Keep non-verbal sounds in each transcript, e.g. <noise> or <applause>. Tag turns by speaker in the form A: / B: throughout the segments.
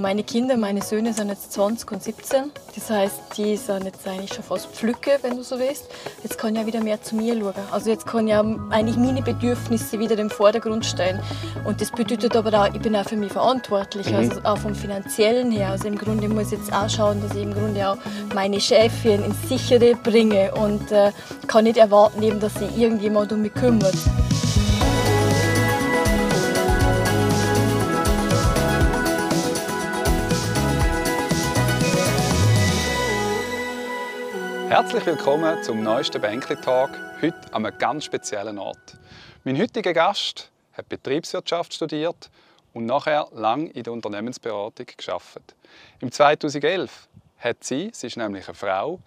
A: Meine Kinder, meine Söhne sind jetzt 20 und 17. Das heißt, die sind jetzt eigentlich schon fast Pflücke, wenn du so willst. Jetzt kann ich ja wieder mehr zu mir schauen. Also jetzt kann ich ja eigentlich meine Bedürfnisse wieder im Vordergrund stellen. Und das bedeutet aber auch, ich bin auch für mich verantwortlich, mhm. also auch vom Finanziellen her. Also im Grunde muss ich jetzt auch schauen, dass ich im Grunde auch meine Chefin ins Sichere bringe und äh, kann nicht erwarten, eben, dass sich irgendjemand um mich kümmert.
B: Herzlich willkommen zum neuesten Bänkli-Tag, heute an einem ganz speziellen Ort. Mein heutiger Gast hat Betriebswirtschaft studiert und nachher lang in der Unternehmensberatung geschafft. Im 2011 hat sie, sie ist nämlich eine Frau,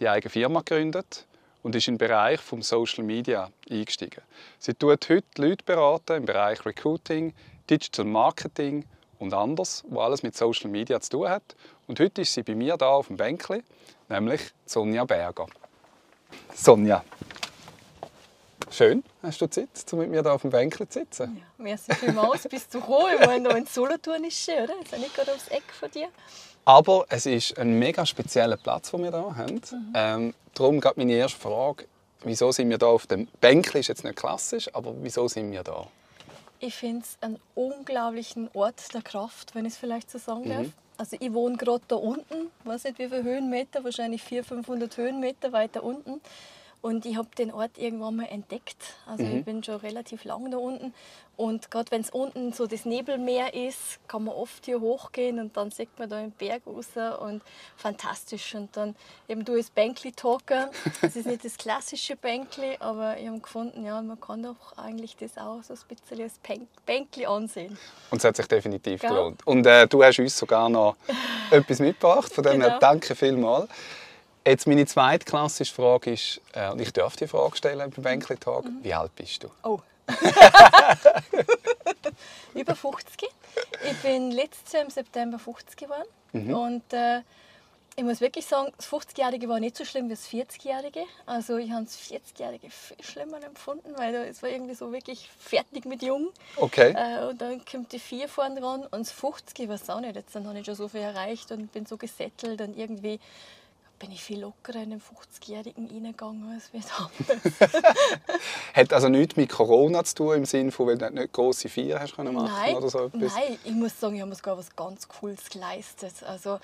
B: die eigene Firma gegründet und ist den Bereich vom Social Media eingestiegen. Sie tut heute Leute beraten im Bereich Recruiting, Digital Marketing und anders, wo alles mit Social Media zu tun hat. Und heute ist sie bei mir da auf dem Bänkli nämlich Sonja Berger. Sonja, schön, hast du Zeit, um mit mir hier auf dem Bänkchen zu sitzen?
A: Ja, merci vielmals, bist du gekommen. Ich meine, hier in Solothurn ist schön, oder? Ist ja nicht gerade aufs Eck von dir.
B: Aber es ist ein mega spezieller Platz, den wir hier haben. Mhm. Ähm, darum geht meine erste Frage, wieso sind wir hier auf dem Bänkchen? Ist jetzt nicht klassisch, aber wieso sind wir hier?
A: Ich finde es einen unglaublichen Ort der Kraft, wenn ich es vielleicht so sagen darf. Mhm. Also ich wohne gerade da unten, weiß nicht wie viele Höhenmeter, wahrscheinlich 400, 500 Höhenmeter weiter unten. Und ich habe den Ort irgendwann mal entdeckt. Also mhm. ich bin schon relativ lang da unten. Und gerade wenn es unten so das Nebelmeer ist, kann man oft hier hochgehen und dann sieht man da den Berg raus und fantastisch. Und dann eben du als Bänkli talker. Es ist nicht das klassische Bänkli, aber ich habe gefunden, ja, man kann doch eigentlich das auch so ein bisschen als Bänkli ansehen.
B: Und es hat sich definitiv gelohnt. Und äh, du hast uns sogar noch <laughs> etwas mitgebracht, von dem genau. danke vielmals. Jetzt meine zweite klassische Frage ist, äh, und ich darf die Frage stellen beim Bänkli-Tag, mhm. wie alt bist du?
A: Oh. <laughs> Über 50. Ich bin letztes Jahr im September 50 geworden. Mhm. Und äh, ich muss wirklich sagen, das 50-Jährige war nicht so schlimm wie das 40-Jährige. Also ich habe das 40-Jährige viel schlimmer empfunden, weil es war irgendwie so wirklich fertig mit jung.
B: Okay.
A: Äh, und dann kommt die 4 vorne dran und das 50 ich weiß auch nicht. Jetzt dann habe ich schon so viel erreicht und bin so gesettelt und irgendwie bin ich viel lockerer in den 50-Jährigen reingegangen als wir damals. <laughs>
B: Hat also nichts mit Corona zu tun, im Sinne von, weil du nicht grosse Feiern hast können machen
A: nein,
B: oder so
A: etwas? Nein, ich muss sagen, ich habe mir sogar was ganz Cooles geleistet. Also,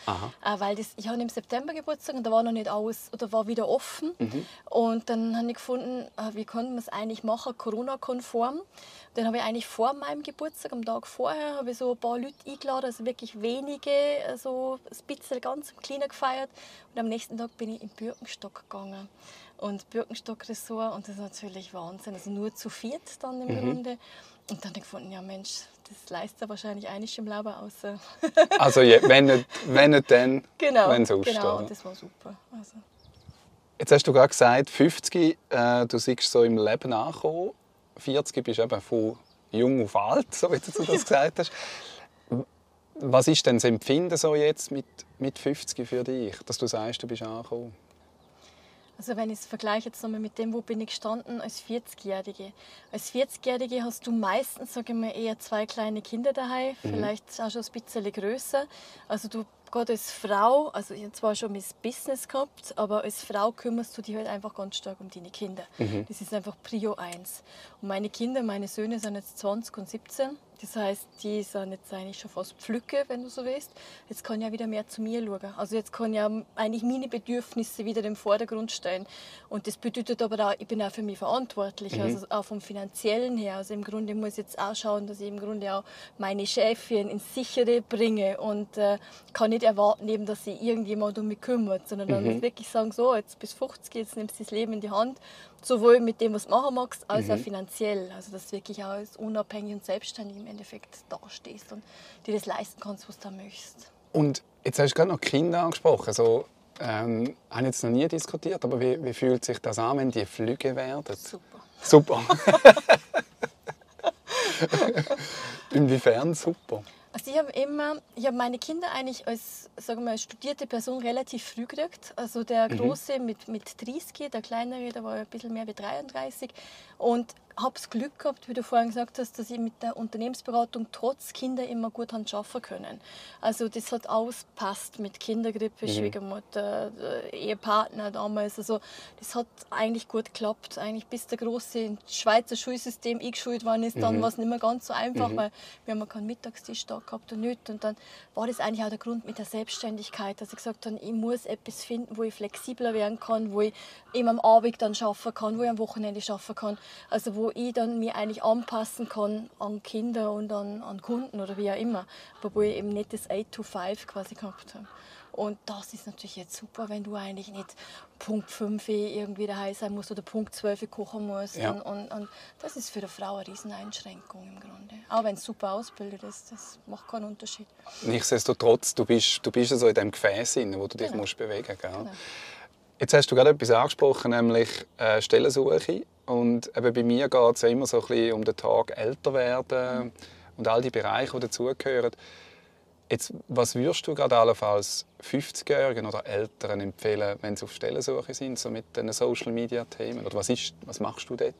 A: äh, weil das, ich hatte im September Geburtstag und da war noch nicht alles, oder war wieder offen. Mhm. Und dann habe ich gefunden, äh, wie konnte man es eigentlich machen, Corona-konform. Dann habe ich eigentlich vor meinem Geburtstag, am Tag vorher, habe ich so ein paar Leute eingeladen, also wirklich wenige, also ein bisschen ganz kleiner gefeiert. Und am nächsten Tag bin ich in Birkenstock gegangen. Und Birkenstock-Ressort, und das ist natürlich Wahnsinn. Also nur zu viert dann im mhm. Grunde. Und dann habe ich gefunden, ja Mensch, das leistet wahrscheinlich einiges im Leben aus. <laughs>
B: also ja, wenn nicht, wenn nicht dann,
A: genau,
B: wenn sonst.
A: Genau, und das war super. Also.
B: Jetzt hast du gerade gesagt, 50, äh, du siehst so im Leben angekommen. 40 bist du eben von jung auf alt, so wie du das <laughs> gesagt hast. Was ist denn das Empfinden so jetzt mit, mit 50 für dich, dass du sagst, du bist angekommen?
A: Also wenn ich es vergleiche jetzt nochmal mit dem, wo bin ich gestanden als 40-Jährige. Als 40-Jährige hast du meistens, sage ich mal, eher zwei kleine Kinder daheim, mhm. vielleicht auch schon ein bisschen größer. Also du gerade als Frau, also ich habe zwar schon mein Business gehabt, aber als Frau kümmerst du dich halt einfach ganz stark um deine Kinder. Mhm. Das ist einfach Prio 1. Und meine Kinder, meine Söhne sind jetzt 20 und 17 das heißt, die sind jetzt eigentlich schon fast Pflücke, wenn du so willst. Jetzt kann ich ja wieder mehr zu mir schauen. Also jetzt kann ich ja eigentlich meine Bedürfnisse wieder im Vordergrund stellen. Und das bedeutet aber auch, ich bin auch für mich verantwortlich, mhm. also auch vom Finanziellen her. Also im Grunde muss ich jetzt auch schauen, dass ich im Grunde auch meine Chefin ins Sichere bringe und äh, kann nicht erwarten, eben, dass sich irgendjemand um mich kümmert, sondern dann mhm. muss wirklich sagen, so, jetzt bis 50, jetzt nimmst du das Leben in die Hand sowohl mit dem, was du machen magst, als mhm. auch finanziell. Also, dass du wirklich auch als unabhängig und selbstständig im Endeffekt dastehst und dir das leisten kannst, was du möchtest.
B: Und jetzt hast du gerade noch Kinder angesprochen. Also, ähm, habe jetzt noch nie diskutiert, aber wie, wie fühlt sich das an, wenn die Flüge werden?
A: Super.
B: Super. <laughs> <laughs> Inwiefern super?
A: Also ich habe immer, ich habe meine Kinder eigentlich als, sagen wir, als studierte Person relativ früh gekriegt. Also der mhm. Große mit, mit 30, der Kleinere, der war ein bisschen mehr wie 33. Und habe das Glück gehabt, wie du vorhin gesagt hast, dass ich mit der Unternehmensberatung trotz Kinder immer gut arbeiten können. Also das hat auspasst mit Kindergrippe, mhm. Schwiegermutter, äh, Ehepartner damals. Also das hat eigentlich gut geklappt. Eigentlich bis der große Schweizer Schulsystem eingeschult worden ist, dann mhm. war es nicht mehr ganz so einfach, mhm. weil wir haben keinen Mittagstisch da gehabt und nicht. Und dann war das eigentlich auch der Grund mit der Selbstständigkeit, dass ich gesagt habe, ich muss etwas finden, wo ich flexibler werden kann, wo ich eben am Abend dann schaffen kann, wo ich am Wochenende schaffen kann. Also wo ich dann mir eigentlich anpassen kann an Kinder und an, an Kunden oder wie auch immer, aber wo ich eben nicht das 8 to 5 quasi gehabt habe. Und das ist natürlich jetzt super, wenn du eigentlich nicht Punkt 5 irgendwie daheim sein musst oder Punkt 12 kochen musst. Ja. Und, und, und, das ist für eine Frau eine Rieseneinschränkung im Grunde. Auch wenn es super ausbildet ist, das macht keinen Unterschied.
B: Nichtsdestotrotz, du bist, du bist so in dem Gefäß, wo du dich genau. musst bewegen musst. Genau. Jetzt hast du gerade etwas angesprochen, nämlich äh, Stellensuche. Und eben bei mir geht es ja immer so ein bisschen um den Tag älter werden mhm. und all die Bereiche, die dazugehören. Jetzt, was würdest du gerade allenfalls 50-Jährigen oder Älteren empfehlen, wenn sie auf Stellensuche sind, so mit den Social-Media-Themen? Oder was, ist, was machst du dort?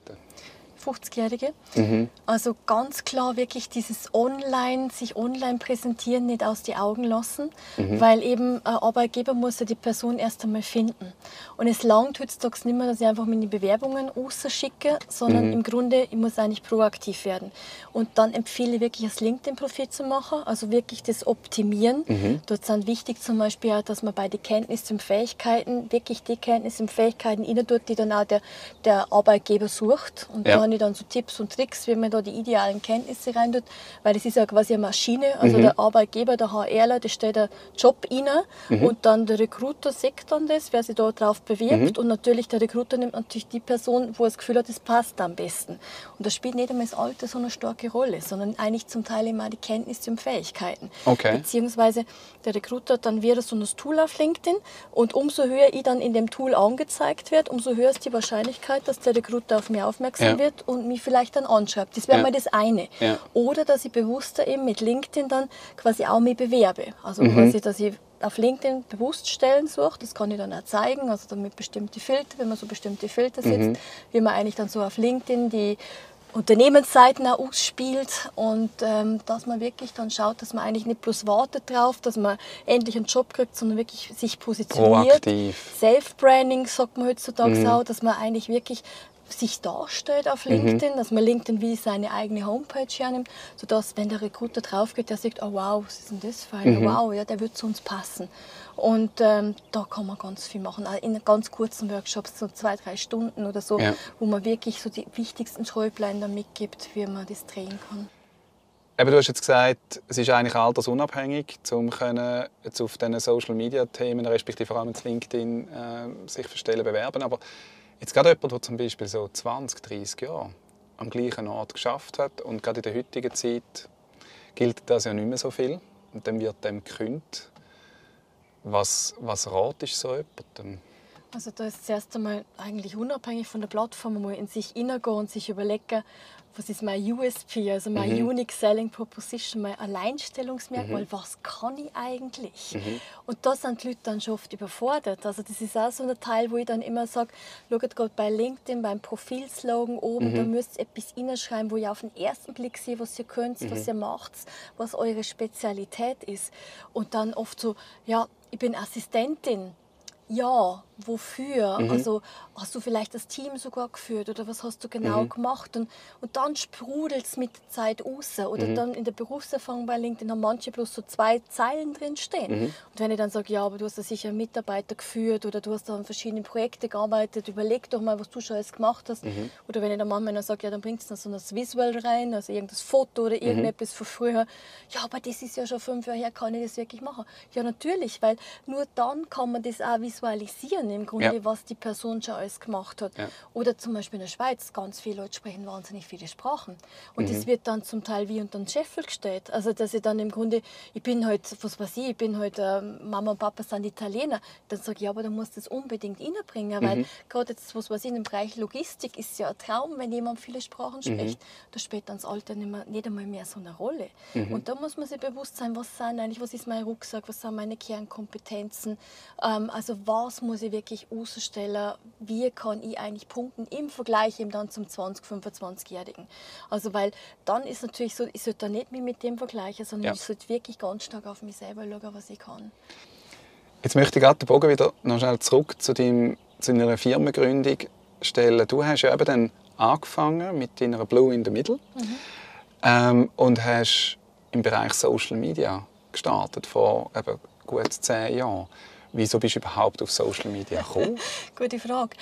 A: 50-Jährige. Mhm. Also ganz klar wirklich dieses Online, sich online präsentieren, nicht aus die Augen lassen, mhm. weil eben ein Arbeitgeber muss ja die Person erst einmal finden. Und es langt heutzutage nicht mehr, dass ich einfach meine Bewerbungen schicke, sondern mhm. im Grunde, ich muss eigentlich proaktiv werden. Und dann empfehle ich wirklich, das LinkedIn-Profil zu machen, also wirklich das Optimieren. Mhm. Dort sind wichtig zum Beispiel auch, dass man bei den Kenntnissen und Fähigkeiten wirklich die Kenntnisse und Fähigkeiten tut, die dann auch der, der Arbeitgeber sucht. Und ja habe ich dann so Tipps und Tricks, wie man da die idealen Kenntnisse rein tut, weil das ist ja quasi eine Maschine, also mhm. der Arbeitgeber, der HRler, der stellt einen Job rein mhm. und dann der Recruiter sieht dann das, wer sich da drauf bewirbt mhm. und natürlich der Recruiter nimmt natürlich die Person, wo er das Gefühl hat, das passt am besten. Und das spielt nicht einmal das Alter so eine starke Rolle, sondern eigentlich zum Teil immer die Kenntnisse und Fähigkeiten. Okay. Beziehungsweise der Recruiter dann wäre so ein Tool auf LinkedIn und umso höher ich dann in dem Tool angezeigt wird, umso höher ist die Wahrscheinlichkeit, dass der Recruiter auf mich aufmerksam ja. wird und mich vielleicht dann anschreibt. Das wäre ja. mal das eine. Ja. Oder dass ich bewusster eben mit LinkedIn dann quasi auch mich bewerbe. Also mhm. quasi, dass ich auf LinkedIn bewusst Stellen suche, das kann ich dann auch zeigen, also dann mit bestimmten Filtern, wenn man so bestimmte Filter setzt, mhm. wie man eigentlich dann so auf LinkedIn die Unternehmensseiten auch ausspielt und ähm, dass man wirklich dann schaut, dass man eigentlich nicht bloß wartet drauf, dass man endlich einen Job kriegt, sondern wirklich sich positioniert. Self-Branding sagt man heutzutage mhm. auch, dass man eigentlich wirklich sich darstellt auf. LinkedIn, mhm. dass man LinkedIn wie seine eigene Homepage hernimmt, sodass, wenn der Recruiter drauf geht, der sagt, oh wow, was ist denn das für ein, mhm. wow, ja, der wird zu uns passen. Und ähm, da kann man ganz viel machen, in ganz kurzen Workshops, so zwei, drei Stunden oder so, ja. wo man wirklich so die wichtigsten Schräublein mitgibt, wie man das drehen kann.
B: Eben, du hast jetzt gesagt, es ist eigentlich altersunabhängig, um können jetzt auf diesen Social-Media-Themen, respektive vor allem LinkedIn, äh, sich für Stellen bewerben. Aber Jetzt gerade jemand, der zum Beispiel so 20, 30 Jahre am gleichen Ort geschafft hat und gerade in der heutigen Zeit gilt das ja nicht mehr so viel und dann wird dem gekündigt. Was, was ratest so jemandem?
A: Also da ist zuerst einmal eigentlich unabhängig von der Plattform mal in sich hineingehen und sich überlegen, was ist mein USP, also mein mhm. Unique Selling Proposition, mein Alleinstellungsmerkmal, mhm. was kann ich eigentlich? Mhm. Und da sind die Leute dann schon oft überfordert. Also das ist auch so ein Teil, wo ich dann immer sage, schaut gerade bei LinkedIn, beim Profilslogan oben, da mhm. müsst ihr etwas hineinschreiben, wo ihr auf den ersten Blick seht, was ihr könnt, was mhm. ihr macht, was eure Spezialität ist. Und dann oft so, ja, ich bin Assistentin. Ja, wofür? Mhm. Also hast du vielleicht das Team sogar geführt oder was hast du genau mhm. gemacht? Und, und dann sprudelt es mit der Zeit raus. Oder mhm. dann in der Berufserfahrung bei LinkedIn haben manche bloß so zwei Zeilen drin stehen. Mhm. Und wenn ich dann sage, ja, aber du hast da sicher Mitarbeiter geführt oder du hast da an verschiedenen Projekten gearbeitet, überleg doch mal, was du schon alles gemacht hast. Mhm. Oder wenn ich dann manchmal sage, ja, dann bringst du so ein Visual rein, also irgendein Foto oder mhm. irgendetwas von früher. Ja, aber das ist ja schon fünf Jahre her, kann ich das wirklich machen? Ja, natürlich, weil nur dann kann man das auch visualisieren im Grunde, ja. was die Person schon alles gemacht hat. Ja. Oder zum Beispiel in der Schweiz, ganz viele Leute sprechen wahnsinnig viele Sprachen. Und mhm. das wird dann zum Teil wie unter den Scheffel gestellt. Also, dass ich dann im Grunde, ich bin halt, was weiß ich, ich bin halt, äh, Mama und Papa sind Italiener. Dann sage ich, ja, aber du musst das unbedingt reinbringen, weil mhm. gerade jetzt, was weiß ich, im Bereich Logistik ist ja ein Traum, wenn jemand viele Sprachen mhm. spricht. Mhm. Da spielt dann das Alter nicht, mehr, nicht einmal mehr so eine Rolle. Mhm. Und da muss man sich bewusst sein, was sind eigentlich, was ist mein Rucksack, was sind meine Kernkompetenzen, ähm, also was muss ich wirklich wirklich herausstellen, wie kann ich eigentlich punkten im Vergleich eben dann zum 20-, 25-Jährigen. Also weil dann ist natürlich so, ich sollte da nicht mehr mit dem vergleichen, sondern ja. ich sollte wirklich ganz stark auf mich selber schauen, was ich kann.
B: Jetzt möchte ich gerade den Bogen wieder noch schnell zurück zu, deinem, zu deiner Firmengründung stellen. Du hast ja eben dann angefangen mit deiner Blue in the Middle mhm. ähm, und hast im Bereich Social Media gestartet vor eben gut zehn Jahren. Wieso bist du überhaupt auf Social Media gekommen? <laughs>
A: Gute Frage.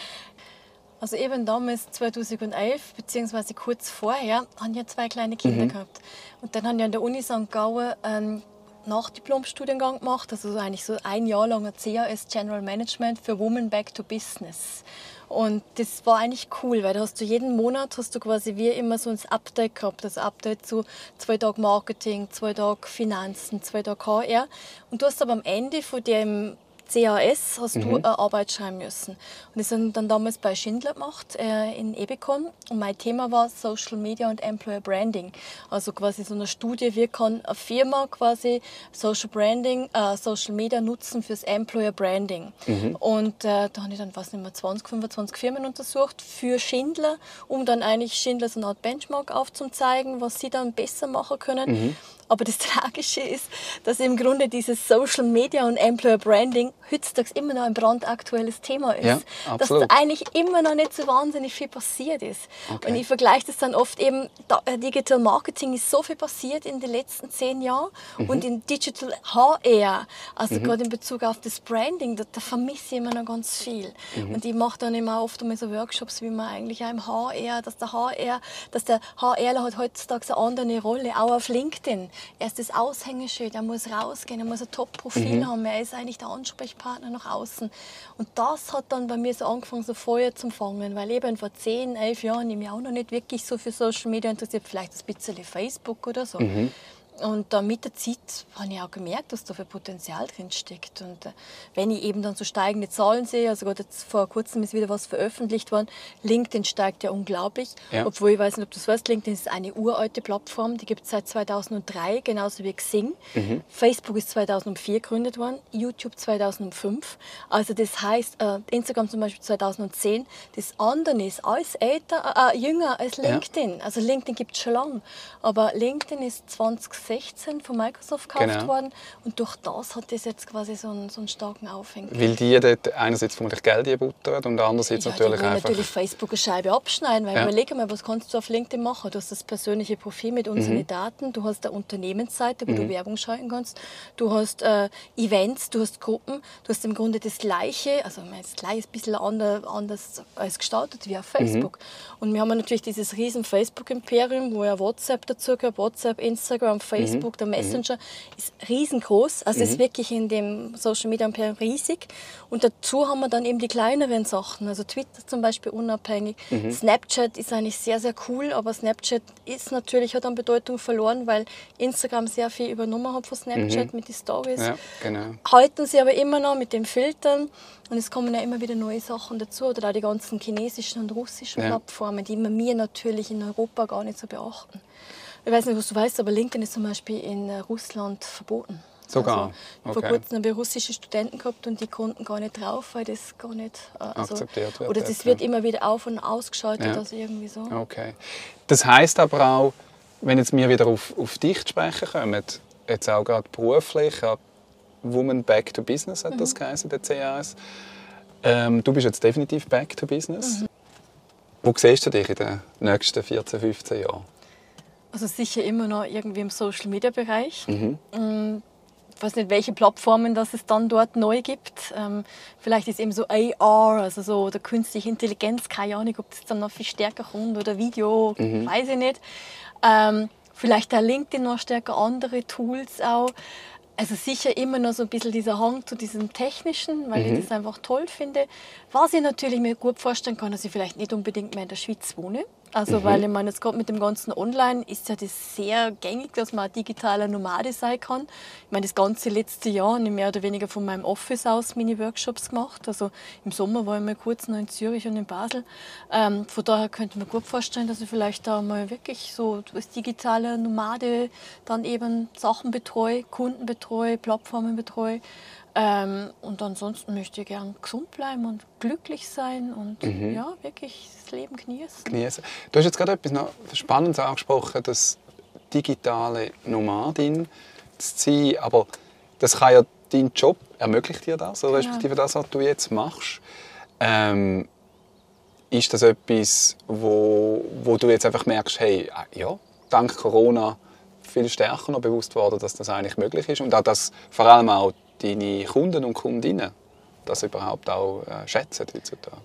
A: Also eben damals 2011 beziehungsweise kurz vorher habe ich zwei kleine Kinder mhm. gehabt und dann habe ich an der Uni St. Gallen einen Nachdiplomstudiengang gemacht, also eigentlich so ein Jahr langer CAS General Management für Women Back to Business. Und das war eigentlich cool, weil da hast du jeden Monat hast du quasi wie immer so ein Update gehabt. Das Update zu zwei Tagen Marketing, zwei Tagen Finanzen, zwei Tagen HR. Und du hast aber am Ende von dem CAS hast mhm. du eine Arbeit schreiben müssen. Und das haben dann damals bei Schindler gemacht äh, in Ebicon. Und mein Thema war Social Media und Employer Branding. Also quasi so eine Studie, wie kann eine Firma quasi Social Branding, äh, Social Media nutzen fürs Employer Branding. Mhm. Und äh, da habe ich dann, was nicht mehr, 20, 25 Firmen untersucht für Schindler, um dann eigentlich Schindler so eine Art Benchmark aufzuzeigen, was sie dann besser machen können. Mhm. Aber das <laughs> Tragische ist, dass im Grunde dieses Social Media und Employer Branding heutzutage immer noch ein brandaktuelles Thema ist. Ja, dass da eigentlich immer noch nicht so wahnsinnig viel passiert ist. Okay. Und ich vergleiche das dann oft eben, äh, Digital Marketing ist so viel passiert in den letzten zehn Jahren mhm. und in Digital HR, also mhm. gerade in Bezug auf das Branding, da, da vermisse ich immer noch ganz viel. Mhm. Und ich mache dann immer oft einmal so Workshops, wie man eigentlich auch im HR, dass der HR, dass der HRler hat heutzutage eine andere Rolle, auch auf LinkedIn. Er ist das Aushängeschild, er muss rausgehen, er muss ein Top-Profil mhm. haben, er ist eigentlich der Ansprechpartner nach außen. Und das hat dann bei mir so angefangen, so Feuer zu fangen, weil eben vor 10, 11 Jahren ich mich auch noch nicht wirklich so für Social Media interessiert, vielleicht ein bisschen Facebook oder so. Mhm. Und äh, mit der Zeit habe ich auch gemerkt, dass da viel Potenzial drin steckt. Und äh, wenn ich eben dann so steigende Zahlen sehe, also gerade jetzt vor kurzem ist wieder was veröffentlicht worden, LinkedIn steigt ja unglaublich. Ja. Obwohl ich weiß nicht, ob du es weißt, LinkedIn ist eine uralte Plattform, die gibt es seit 2003, genauso wie Xing. Mhm. Facebook ist 2004 gegründet worden, YouTube 2005. Also das heißt, äh, Instagram zum Beispiel 2010. Das andere ist alles älter, äh, äh, jünger als LinkedIn. Ja. Also LinkedIn gibt es schon lange. Aber LinkedIn ist 20 2016 von Microsoft gekauft genau. worden und durch das hat das jetzt quasi so einen, so einen starken Aufhänger.
B: Weil die dort einerseits vermutlich Geld einbuttern und andererseits ja, natürlich einfach...
A: natürlich Facebook eine Scheibe abschneiden, weil ja. überleg mal, was kannst du auf LinkedIn machen? Du hast das persönliche Profil mit unseren mhm. Daten, du hast eine Unternehmensseite, wo mhm. du Werbung schalten kannst, du hast äh, Events, du hast Gruppen, du hast im Grunde das Gleiche, also das Gleiche ist ein bisschen anders, anders als gestaltet wie auf mhm. Facebook. Mhm. Und wir haben natürlich dieses riesen Facebook-Imperium, wo ja WhatsApp dazu gehört, WhatsApp, Instagram, Facebook, Facebook, mhm. der Messenger, mhm. ist riesengroß. Also mhm. ist wirklich in dem Social Media Imperium riesig. Und dazu haben wir dann eben die kleineren Sachen. Also Twitter zum Beispiel unabhängig. Mhm. Snapchat ist eigentlich sehr, sehr cool, aber Snapchat ist natürlich, hat an Bedeutung verloren, weil Instagram sehr viel übernommen hat von Snapchat mhm. mit den Stories. Ja, genau. Halten sie aber immer noch mit den Filtern. Und es kommen ja immer wieder neue Sachen dazu. Oder auch die ganzen chinesischen und russischen ja. Plattformen, die wir natürlich in Europa gar nicht so beachten. Ich weiß nicht, was du weißt, aber LinkedIn ist zum Beispiel in äh, Russland verboten.
B: Sogar. Also,
A: okay. Vor kurzem haben wir russische Studenten gehabt und die konnten gar nicht drauf, weil das gar nicht äh, also, akzeptiert wird. Oder das wird immer wieder auf und ausgeschaltet, ja. also irgendwie so.
B: Okay. Das heißt aber auch, wenn jetzt wir wieder auf, auf dich sprechen kommen, jetzt auch gerade beruflich, Woman Back to Business hat das mhm. geheißen, der CAS. Ähm, du bist jetzt definitiv Back to Business. Mhm. Wo siehst du dich in den nächsten 14, 15 Jahren?
A: Also sicher immer noch irgendwie im Social Media Bereich. Mhm. Mm, ich weiß nicht, welche Plattformen das es dann dort neu gibt. Ähm, vielleicht ist eben so AR, also so der künstliche Intelligenz, keine Ahnung, ob das dann noch viel stärker kommt oder Video, mhm. weiß ich nicht. Ähm, vielleicht auch LinkedIn noch stärker, andere Tools auch. Also sicher immer noch so ein bisschen dieser Hang zu diesem Technischen, weil mhm. ich das einfach toll finde. Was ich natürlich mir gut vorstellen kann, dass ich vielleicht nicht unbedingt mehr in der Schweiz wohne. Also, mhm. weil ich meine, jetzt gerade mit dem ganzen Online ist ja das sehr gängig, dass man digitaler Nomade sein kann. Ich meine, das ganze letzte Jahr habe ich mehr oder weniger von meinem Office aus Mini-Workshops gemacht. Also im Sommer war ich mal kurz noch in Zürich und in Basel. Ähm, von daher könnte mir gut vorstellen, dass ich vielleicht da mal wirklich so als digitaler Nomade dann eben Sachen betreue, Kunden betreue, Plattformen betreue. Ähm, und ansonsten möchte ich gern gesund bleiben und glücklich sein und
B: Mhm.
A: ja, wirklich das Leben genießen.
B: genießen. Du hast jetzt gerade etwas noch Spannendes angesprochen, das digitale Nomadin zu sein, aber das kann ja dein Job ermöglicht dir das, oder respektive das, was du jetzt machst. Ähm, ist das etwas, wo, wo du jetzt einfach merkst, hey, ah, ja, dank Corona viel stärker noch bewusst worden, dass das eigentlich möglich ist und auch, dass vor allem auch deine Kunden und Kundinnen das überhaupt auch äh, schätzen heutzutage?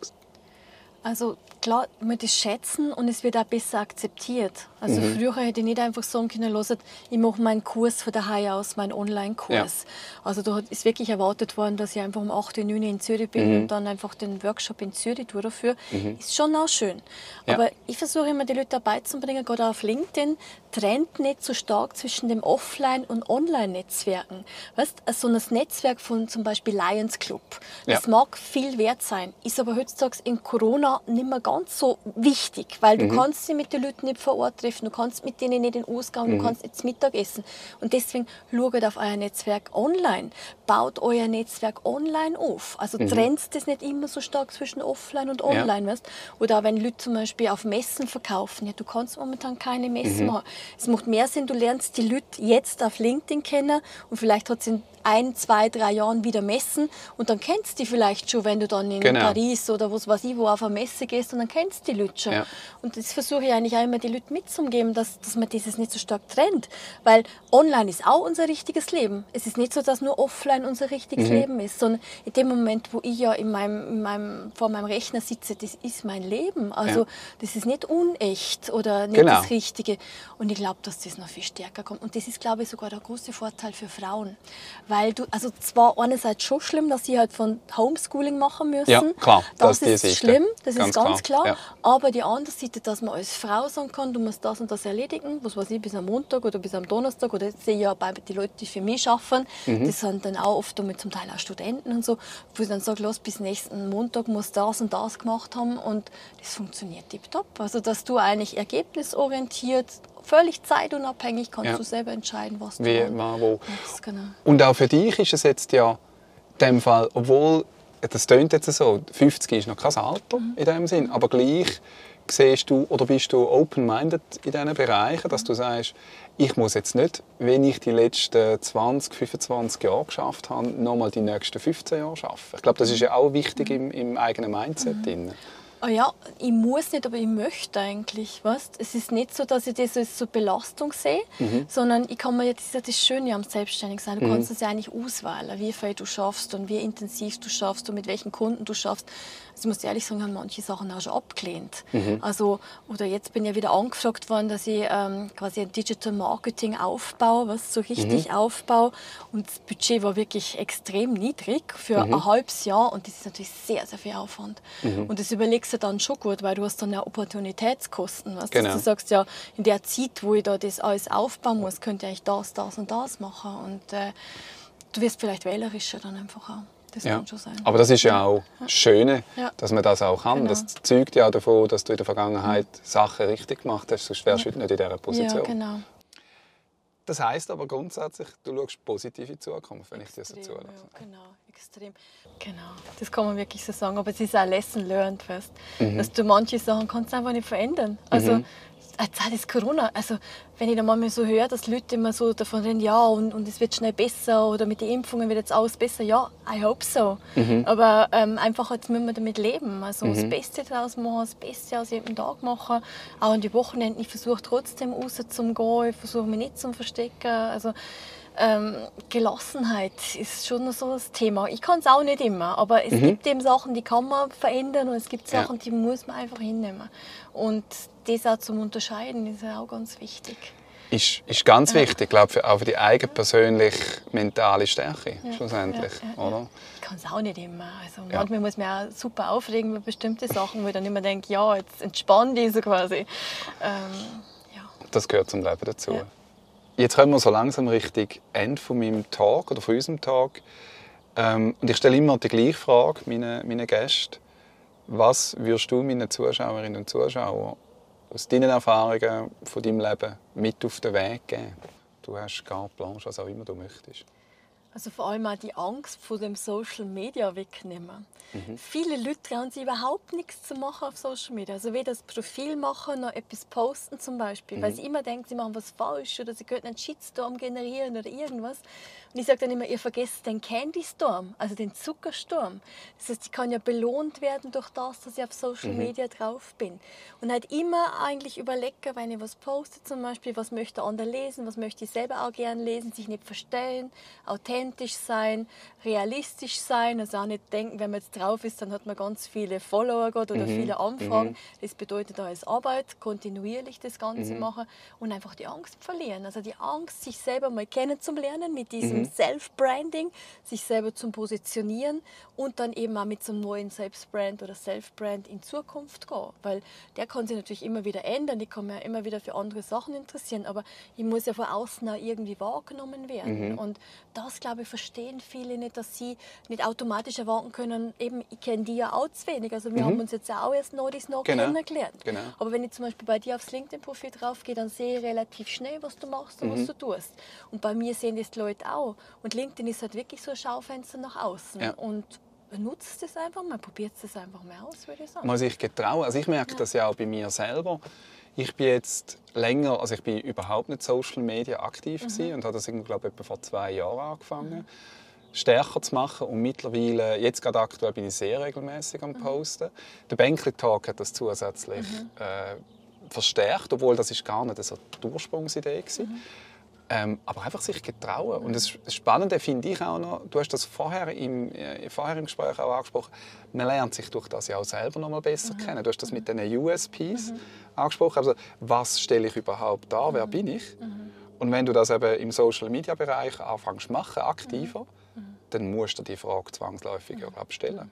A: Also klar, man das schätzen und es wird auch besser akzeptiert. Also früher hätte ich nicht einfach sagen können, «Hört, ich mache meinen Kurs von daheim aus, meinen Online-Kurs. Also da ist wirklich erwartet worden, dass ich einfach um 8 Uhr, 9 Uhr in Zürich bin und dann einfach den Workshop in Zürich tue dafür. Ist schon auch schön.
B: Ja.
A: Aber ich versuche immer, die Leute dabei zu bringen, gerade auf LinkedIn, trennt nicht so stark zwischen dem Offline- und Online-Netzwerken. Weißt, so ein Netzwerk von zum Beispiel Lions Club, das
B: Ja.
A: mag viel wert sein, ist aber heutzutage in Corona nicht mehr ganz so wichtig, weil
B: Mhm.
A: du kannst sie mit den Leuten nicht vor Ort treffen, du kannst mit denen nicht in den Ausgang,
B: Mhm.
A: du kannst nicht Mittag essen. Und deswegen schaut auf euer Netzwerk online, baut euer Netzwerk online auf. Also
B: Mhm.
A: trennt das nicht immer so stark zwischen offline und online. Weißt? Oder auch wenn Leute zum Beispiel auf Messen verkaufen, ja, du kannst momentan keine
B: Mhm.
A: Messen machen. Es macht mehr Sinn, du lernst die Leute jetzt auf LinkedIn kennen und vielleicht hat es in ein, zwei, drei Jahren wieder Messen und dann kennst du die vielleicht schon, wenn du dann in
B: Genau.
A: Paris oder was weiß ich, wo auf eine Messe gehst und dann kennst du die Leute schon.
B: Ja.
A: Und das versuche ich eigentlich auch immer die Leute mitzugeben, dass, dass man dieses nicht so stark trennt. Weil online ist auch unser richtiges Leben. Es ist nicht so, dass nur offline unser richtiges
B: Mhm.
A: Leben ist, sondern in dem Moment, wo ich ja in meinem, in meinem, vor meinem Rechner sitze, das ist mein Leben. Also
B: Ja.
A: das ist nicht unecht oder nicht
B: Genau.
A: das Richtige. Und ich glaube, dass das noch viel stärker kommt. Und das ist, glaube ich, sogar der große Vorteil für Frauen. Weil du, also zwar einerseits schon schlimm, dass sie halt von Homeschooling machen müssen.
B: Ja, klar, das
A: Das,
B: ist
A: ist schlimm, das
B: Ganz
A: ist ganz
B: klar,
A: klar.
B: ja.
A: Aber die andere Seite, dass man als Frau sagen kann, du musst das und das erledigen, was weiß ich, bis am Montag oder bis am Donnerstag oder jetzt sehe ich ja bei die Leute, die für mich arbeiten,
B: Mhm.
A: das sind dann auch oft damit zum Teil auch Studenten und so, wo ich dann sage, los, bis nächsten Montag muss das und das gemacht haben und das funktioniert tipptopp. Also dass du eigentlich ergebnisorientiert, völlig zeitunabhängig kannst
B: Ja.
A: du selber entscheiden, was du
B: Wie,
A: wann,
B: wo.
A: machst. Genau.
B: Und auch für dich ist es jetzt ja in dem Fall, obwohl, das tönt jetzt so, 50 ist noch kein Alter
A: Mhm.
B: in dem Sinn, aber gleich siehst du oder bist du open-minded in diesen Bereichen, dass du sagst, ich muss jetzt nicht, wenn ich die letzten 20, 25 Jahre geschafft habe, nochmal die nächsten 15 Jahre arbeiten. Ich glaube, das ist ja auch wichtig im, im eigenen Mindset. drin.
A: Ah ja, ich muss nicht, aber ich möchte eigentlich. Weißt? Es ist nicht so, dass ich das als so Belastung sehe,
B: Mhm.
A: sondern ich kann mir ja, das ist ja das Schöne am Selbstständigsein. Du kannst es ja eigentlich auswählen, wie viel du schaffst und wie intensiv du schaffst und mit welchen Kunden du schaffst. Also ich muss ehrlich sagen, ich habe manche Sachen auch schon abgelehnt.
B: Mhm.
A: Also, oder jetzt bin ich ja wieder angefragt worden, dass ich ähm, quasi ein Digital Marketing aufbaue, was so richtig
B: Mhm.
A: aufbaue. Und das Budget war wirklich extrem niedrig für
B: Mhm.
A: ein halbes Jahr und das ist natürlich sehr, sehr viel Aufwand. Und das überlegst du dann schon gut, weil du hast dann ja Opportunitätskosten. Weißt?
B: Genau.
A: Dass du sagst, ja, in der Zeit, wo ich da das alles aufbauen muss, könnte ich eigentlich das, das und das machen. Und äh, du wirst vielleicht wählerischer dann einfach auch. Das
B: Ja.
A: kann schon sein.
B: Aber das ist ja auch das Schöne,
A: Ja.
B: dass man das auch kann.
A: Genau.
B: Das zeugt ja davon, dass du in der Vergangenheit Sachen richtig gemacht hast, sonst wärst du heute nicht in dieser Position.
A: ja, genau.
B: Das heißt aber grundsätzlich, du schaust positiv in die Zukunft, wenn ich dir so
A: Extrem,
B: zulasse.
A: Ja, genau, extrem. Genau, das kann man wirklich so sagen. Aber es ist auch Lesson learned, weißt?
B: Mhm.
A: dass du manche Sachen kannst einfach nicht verändern. Also, jetzt auch das Corona. Also, wenn ich dann manchmal so höre, dass Leute immer so davon reden, ja, und, und es wird schnell besser oder mit den Impfungen wird jetzt alles besser. Ja, I hope so.
B: Mhm.
A: Aber ähm, einfach jetzt müssen wir damit leben. Also das Beste daraus machen, das Beste aus jedem Tag machen. Auch an die Wochenenden. Ich versuche trotzdem rauszugehen. Ich versuche mich nicht zu verstecken. Also, ähm, Gelassenheit ist schon so das Thema. Ich kann es auch nicht immer, aber es gibt eben Sachen, die kann man verändern und es gibt
B: Ja.
A: Sachen, die muss man einfach hinnehmen. Und das auch zum Unterscheiden ist ja auch ganz wichtig.
B: Ist, ist ganz wichtig, ich glaube für, auch für die eigene persönliche mentale Stärke
A: Ja,
B: schlussendlich,
A: ja, ja, ja.
B: oder?
A: Ich kann es auch nicht immer. Also
B: Ja.
A: manchmal muss man auch super aufregen über bestimmte Sachen, wo ich dann immer denke, ja, jetzt entspann dich so quasi. Ähm, ja.
B: Das gehört zum Leben dazu.
A: Ja.
B: Jetzt kommen wir so langsam Richtung Ende von meinem Tag oder von unserem Tag. Ähm, und ich stelle immer die gleiche Frage meinen, meinen Gästen. Was würdest du meinen Zuschauerinnen und Zuschauern aus deinen Erfahrungen von deinem Leben mit auf den Weg geben? Du hast carte blanche, was auch immer du möchtest.
A: Also vor allem auch die Angst vor dem Social Media wegnehmen. Mhm. Viele Leute trauen sich überhaupt nichts zu machen auf Social Media. Also weder das Profil machen noch etwas posten zum Beispiel, mhm. weil sie immer denken, sie machen was falsch oder sie könnten einen Shitstorm generieren oder irgendwas. Und ich sage dann immer, ihr vergesst den Candy Storm, also den Zuckersturm. Das heißt, ich kann ja belohnt werden durch das, dass ich auf Social mhm. Media drauf bin. Und halt immer eigentlich überlegen, wenn ich was poste zum Beispiel, was möchte andere lesen, was möchte ich selber auch gerne lesen, sich nicht verstellen, authentisch sein, realistisch sein, also auch nicht denken, wenn man jetzt drauf ist, dann hat man ganz viele Follower oder mhm. viele Anfragen. Mhm. Das bedeutet auch als Arbeit, kontinuierlich das Ganze mhm. machen und einfach die Angst verlieren. Also die Angst, sich selber mal kennenzulernen mit diesem mhm. Self-Branding, sich selber zu positionieren und dann eben auch mit so einem neuen Selbstbrand oder Self-Brand in Zukunft gehen. Weil der kann sich natürlich immer wieder ändern, ich kann mich ja immer wieder für andere Sachen interessieren, aber ich muss ja von außen auch irgendwie wahrgenommen werden. Mhm. Und das, glaube ich, verstehen viele nicht, dass sie nicht automatisch erwarten können, eben, ich kenne die ja auch zu wenig. Also wir mhm. haben uns jetzt auch erst neulich noch genau. kennengelernt. Genau. Aber wenn ich zum Beispiel bei dir aufs LinkedIn-Profil drauf gehe, dann sehe ich relativ schnell, was du machst und mhm. was du tust. Und bei mir sehen das die Leute auch. Und LinkedIn ist halt wirklich so ein Schaufenster nach außen. Ja. Und benutzt es einfach mal, probiert es einfach mal aus, würde ich sagen.
B: Man sich getrauen. Also ich merke ja. das ja auch bei mir selber. Ich bin jetzt länger, also ich bin überhaupt nicht Social Media aktiv mhm. und habe das glaube ich, etwa vor zwei Jahren angefangen. Mhm stärker zu machen und mittlerweile, jetzt gerade aktuell bin ich sehr regelmäßig am mhm. Posten. Mhm. Der Bänkli Talk hat das zusätzlich mhm. äh, verstärkt, obwohl das ist gar nicht so die Ursprungsidee war. Mhm. Ähm, aber einfach sich getrauen. Und das Spannende finde ich auch noch, du hast das vorher im, äh, vorher im Gespräch auch angesprochen, man lernt sich durch das ja auch selber noch mal besser mhm. kennen. Du hast das mit den USPs mhm. angesprochen. Also, was stelle ich überhaupt dar? Wer mhm. bin ich? Mhm. Und wenn du das eben im Social-Media-Bereich anfängst zu machen, aktiver, mhm. Mhm. dann musst du die Frage zwangsläufig mhm. stellen.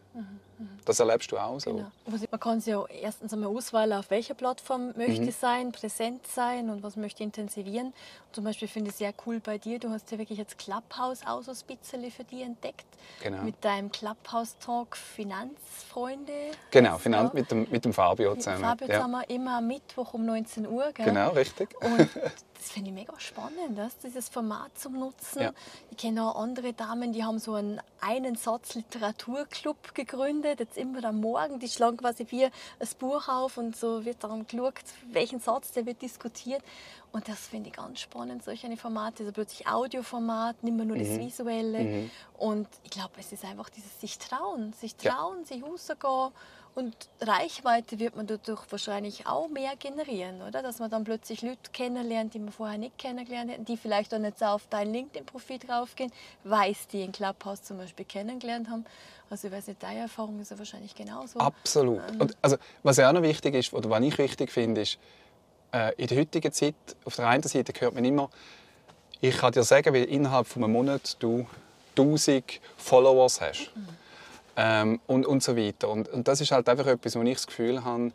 B: Das erlebst du auch so. Genau.
A: Man kann sich ja erstens einmal auswählen, auf welcher Plattform möchte mhm. sein, präsent sein und was möchte intensivieren. Zum Beispiel finde ich sehr cool bei dir, du hast ja wirklich jetzt Clubhouse auch so ein bisschen für dich entdeckt. Genau. Mit deinem Clubhouse-Talk Finanzfreunde.
B: Genau, Finan mit, dem, mit dem Fabio zusammen. Mit
A: Fabio ja. zusammen, immer am Mittwoch um 19 Uhr. Gell?
B: Genau, richtig.
A: Und <laughs> das finde ich mega spannend, das, dieses Format zum Nutzen. Ja. Ich kenne auch andere Damen, die haben so einen einen Satz Literaturclub gegründet. Jetzt immer am Morgen, die schlagen quasi wie ein Buch auf und so wird darum geschaut, welchen Satz der wird diskutiert. Und das finde ich ganz spannend, solche Formate. Also plötzlich Audioformat, nicht mehr nur das mhm. Visuelle. Mhm. Und ich glaube, es ist einfach dieses sich trauen, sich trauen, ja. sich rausgehen und Reichweite wird man dadurch wahrscheinlich auch mehr generieren, oder? Dass man dann plötzlich Leute kennenlernt, die man vorher nicht kennengelernt hätten, die vielleicht auch nicht so auf dein LinkedIn-Profil draufgehen, weil sie die in Clubhouse zum Beispiel kennengelernt haben. Also ich weiß nicht, deine Erfahrung ist ja wahrscheinlich genauso.
B: Absolut. Ähm, und also, was ja auch noch wichtig ist, oder was ich wichtig finde, ist, äh, in der heutigen Zeit, auf der einen Seite hört man immer, ich kann dir sagen, wie innerhalb von einem Monat du 1000 Followers hast. Mhm ähm, und, und so weiter. Und, und das ist halt einfach etwas, wo ich das Gefühl habe,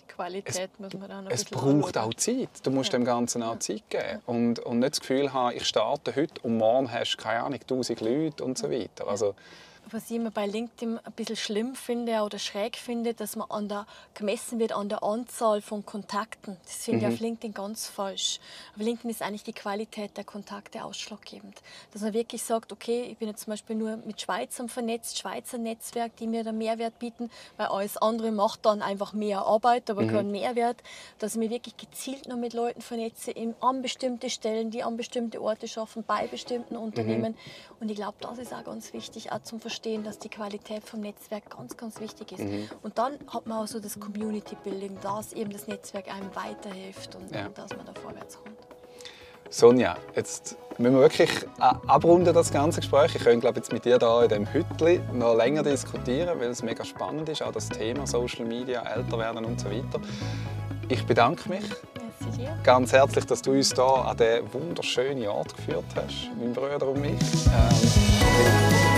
A: die Qualität es, muss man auch noch
B: Es braucht auch Zeit. Du musst ja. dem Ganzen auch Zeit geben. Und, und nicht das Gefühl haben, ich starte heute und morgen hast du, keine Ahnung, 1000 Leute und so weiter. Also,
A: was ich immer bei LinkedIn ein bisschen schlimm finde oder schräg finde, dass man an der, gemessen wird an der Anzahl von Kontakten. Das finde mhm. ich auf LinkedIn ganz falsch. Auf LinkedIn ist eigentlich die Qualität der Kontakte ausschlaggebend. Dass man wirklich sagt, okay, ich bin jetzt zum Beispiel nur mit Schweizern vernetzt, Schweizer Netzwerk, die mir da Mehrwert bieten, weil alles andere macht dann einfach mehr Arbeit, aber mhm. keinen Mehrwert. Dass ich mich wirklich gezielt noch mit Leuten vernetze, an bestimmte Stellen, die an bestimmte Orte schaffen, bei bestimmten Unternehmen. Mhm. Und ich glaube, das ist auch ganz wichtig, auch zum Verstehen verstehen, dass die Qualität vom Netzwerk ganz, ganz wichtig ist. Mhm. Und dann hat man auch so das Community Building, dass eben das Netzwerk einem weiterhilft und, ja. dass man da vorwärts kommt.
B: Sonja, jetzt müssen wir wirklich abrunden das ganze Gespräch. Ich könnte glaube jetzt mit dir da in dem Hütli noch länger diskutieren, weil es mega spannend ist, auch das Thema Social Media, älter werden und so weiter. Ich bedanke mich ganz herzlich, dass du uns hier an diesen wunderschönen Ort geführt hast, mein Bruder und mich. Ähm,